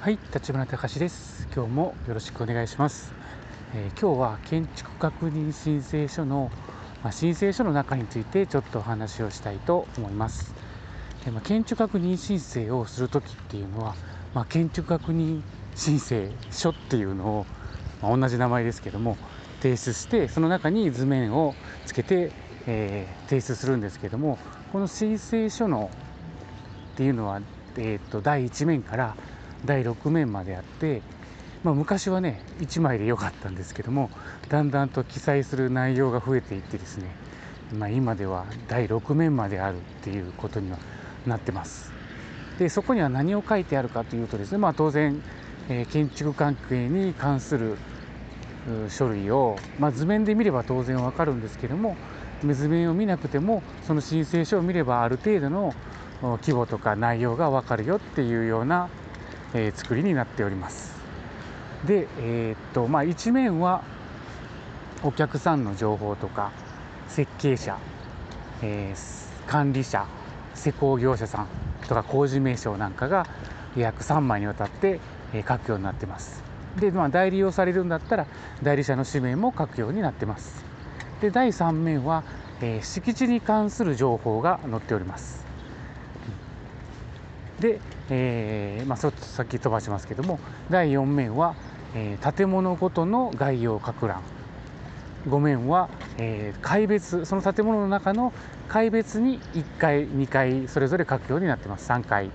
はい、立花隆です。今日もよろしくお願いします。えー、今日は建築確認申請書の、まあ、申請書の中についてちょっとお話をしたいと思います。えー、まあ、建築確認申請をする時っていうのは、まあ、建築確認申請書っていうのを、ま同じ名前ですけども提出してその中に図面をつけて、えー、提出するんですけどもこの申請書のっていうのは、えーと第1面から第6面まであって、まあ、昔はね1枚で良かったんですけどもだんだんと記載する内容が増えていってですね、まあ、今では第6面まであるっていうことにはなってます。でそこには何を書いてあるかというとですね、まあ、当然、えー、建築関係に関する書類を、まあ、図面で見れば当然わかるんですけども図面を見なくてもその申請書を見ればある程度の規模とか内容が分かるよっていうようなえー、作りになっております。で、えー、っとまあ、一面はお客さんの情報とか設計者、えー、管理者施工業者さんとか工事名称なんかが約3枚にわたって、書くようになってます。で、まあ、代理をされるんだったら代理者の氏名も書くようになってます。で第3面は、え敷地に関する情報が載っております。で、えー、まあ、さっき飛ばしますけども第4面は、えー、建物ごとの概要書覧5面は、えー、階別その建物の中の階別に1回2回それぞれ書くようになってます。3回。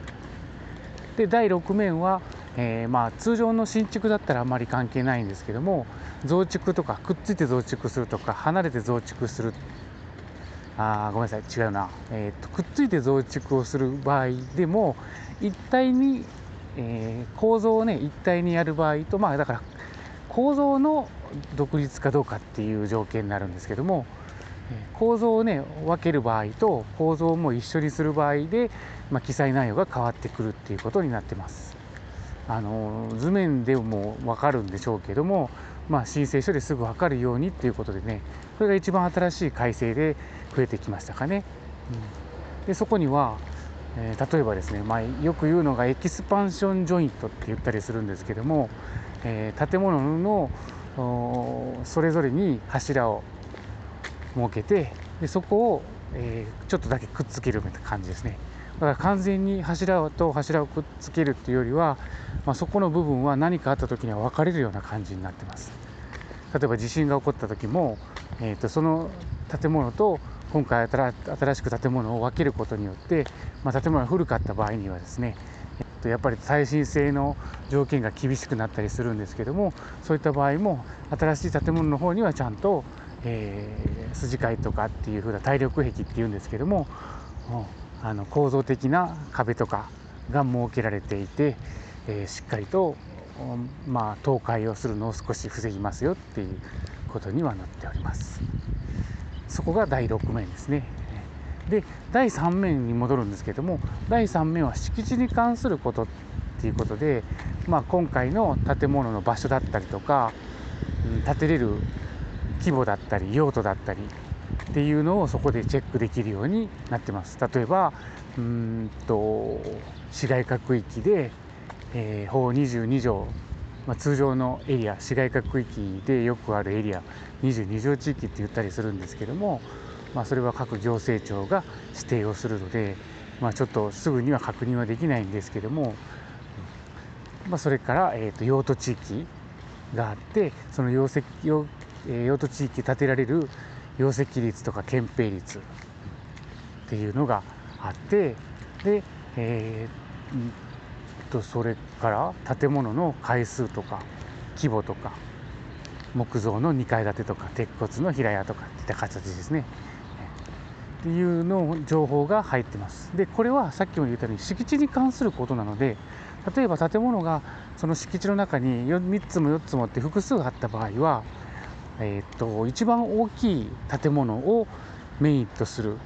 で第6面は、えー、まあ、通常の新築だったらあまり関係ないんですけども増築とかくっついて増築するとか離れて増築するあごめんなさい違うな、えーと、くっついて増築をする場合でも一体に、えー、構造をね一体にやる場合とまあだから構造の独立かどうかっていう条件になるんですけども構造をね分ける場合と構造も一緒にする場合で、まあ、記載内容が変わってくるっていうことになってます。あの図面でも分かるんでしょうけども、まあ、申請書ですぐ分かるようにっていうことでねこれが一番新しい改正で増えてきましたかね。うん、でそこには、えー、例えばですね、まあ、よく言うのがエキスパンションジョイントって言ったりするんですけども、えー、建物のそれぞれに柱を設けてでそこを、えー、ちょっとだけくっつけるみたいな感じですね。だから完全に柱と柱をくっつけるっていうよりは、まあ、そこの部分は何かあった時には分かれるような感じになってます。例えば地震が起こった時も、えー、とその建物と今回新しく建物を分けることによって、まあ、建物が古かった場合にはですねやっぱり耐震性の条件が厳しくなったりするんですけどもそういった場合も新しい建物の方にはちゃんと、えー、筋交いとかっていう風な耐力壁っていうんですけどもあの構造的な壁とかが設けられていて、えー、しっかりと、まあ、倒壊をするのを少し防ぎますよっていうことにはなっております。そこが第6面ですね。で第3面に戻るんですけども第3面は敷地に関することっていうことで、まあ、今回の建物の場所だったりとか、うん、建てれる規模だったり用途だったりっていうのをそこでチェックできるようになってます例えばうんと市街化区域で、えー、法22条まあ、通常のエリア市街化区域でよくあるエリア22条地域って言ったりするんですけども、まあ、それは各行政庁が指定をするので、まあ、ちょっとすぐには確認はできないんですけども、まあ、それから、えー、と用途地域があってその用石用,、え用途地域建てられる容積率とか憲兵率っていうのがあってで、えー、とそれから建物の階数とか規模とか木造の2階建てとか鉄骨の平屋とかっていった形ですね。っていうの情報が入ってます。でこれはさっきも言ったように敷地に関することなので例えば建物がその敷地の中に3つも4つもって複数あった場合は、えー、っと一番大きい建物をメインとする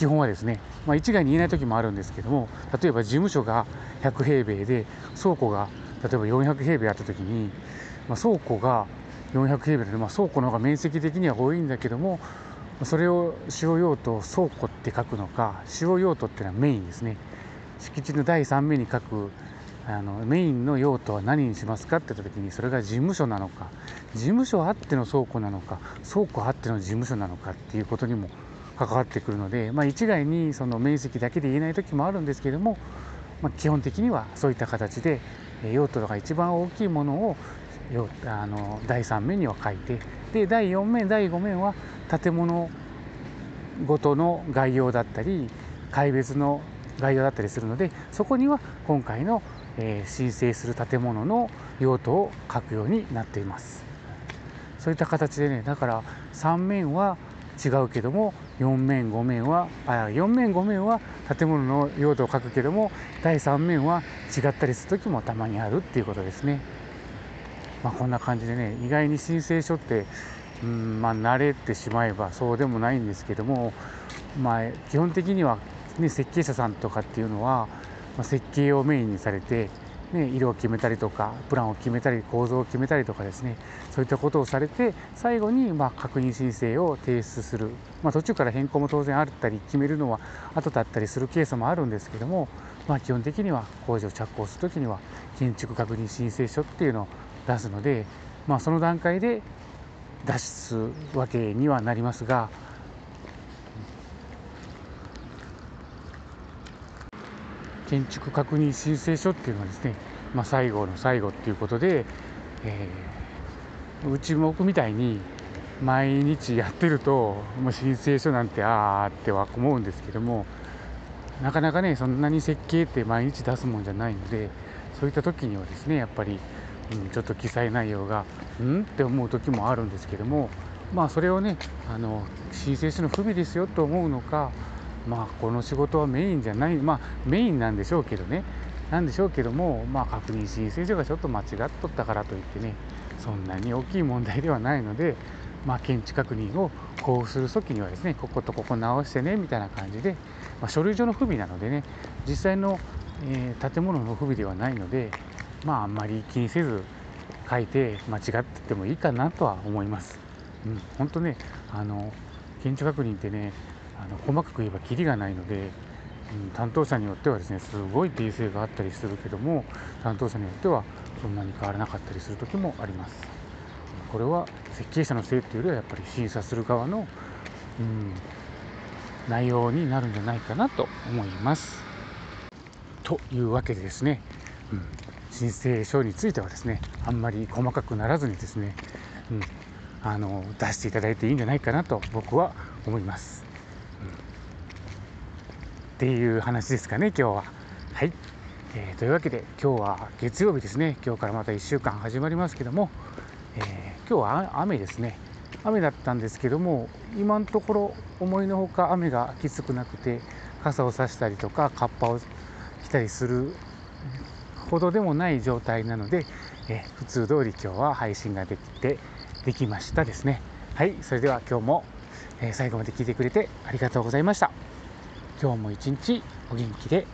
基本はですね、まあ、一概に言えない時もあるんですけども例えば事務所が100平米で倉庫が例えば400平米あった時に、まあ、倉庫が400平米で、まあ、倉庫の方が面積的には多いんだけどもそれを使用用途倉庫って書くのか使用用途っていうのはメインですね。敷地の第3目に書くあのメインの用途は何にしますかって言った時にそれが事務所なのか事務所あっての倉庫なのか倉庫あっての事務所なのかっていうことにも関わってくるので、まあ、一概にその面積だけで言えない時もあるんですけども、まあ、基本的にはそういった形で用途が一番大きいものをあの第3面には書いてで第4面第5面は建物ごとの概要だったり階別の概要だったりするのでそこには今回の、え、申請する建物の用途を書くようになっています。そういった形でねだから3面は違うけども4面5面はあ4面5面は建物の用途を書くけども第3面は違ったりする時もたまにあるっていうことですね。まあ、こんな感じでね意外に申請書ってうんまあ慣れてしまえばそうでもないんですけども、まあ、基本的には、ね、設計者さんとかっていうのは、まあ、設計をメインにされてね、色を決めたりとかプランを決めたり構造を決めたりとかですねそういったことをされて最後にま確認申請を提出する、まあ、途中から変更も当然あったり決めるのは後だったりするケースもあるんですけども、まあ、基本的には工事を着工する時には建築確認申請書っていうのを出すので、まあ、その段階で脱出すわけにはなりますが建築確認申請書っていうのはですね、まあ、最後の最後っていうことで、えー、うち僕みたいに毎日やってるともう申請書なんてああっては思うんですけどもなかなかねそんなに設計って毎日出すもんじゃないのでそういった時にはですねやっぱり、うん、ちょっと記載内容がうん？って思う時もあるんですけどもまあそれをねあの申請書の不備ですよと思うのかまあ、この仕事はメインじゃない、まあ、メインなんでしょうけどね、なんでしょうけども、まあ、確認申請書がちょっと間違っとったからといってね、そんなに大きい問題ではないので、まあ、検知確認を交付するときにはですね、こことここ直してねみたいな感じで、まあ、書類上の不備なのでね、実際の、えー、建物の不備ではないので、まあ、あんまり気にせず書いて間違っててもいいかなとは思います。うん、本当ね、あの検知確認ってね、あの細かく言えばキリがないので、うん、担当者によってはですねすごい訂正があったりするけども担当者によってはそんなに変わらなかったりする時もあります。これは設計者のせいというよりはやっぱり審査する側の、うん、内容になるんじゃないかなと思います。というわけでですね、うん、申請書についてはですねあんまり細かくならずにですね、うん、あの出していただいていいんじゃないかなと僕は思います。っていう話ですかね、今日は。はい、えー、というわけで、今日は月曜日ですね、今日からまた1週間始まりますけども、えー、今日は雨ですね、雨だったんですけども、今のところ、思いのほか雨がきつくなくて、傘を差したりとか、カッパを着たりするほどでもない状態なので、えー、普通通り今日は配信ができて、できましたですね。はい、それでは今日も、え最後まで聞いてくれてありがとうございました。今日も一日お元気で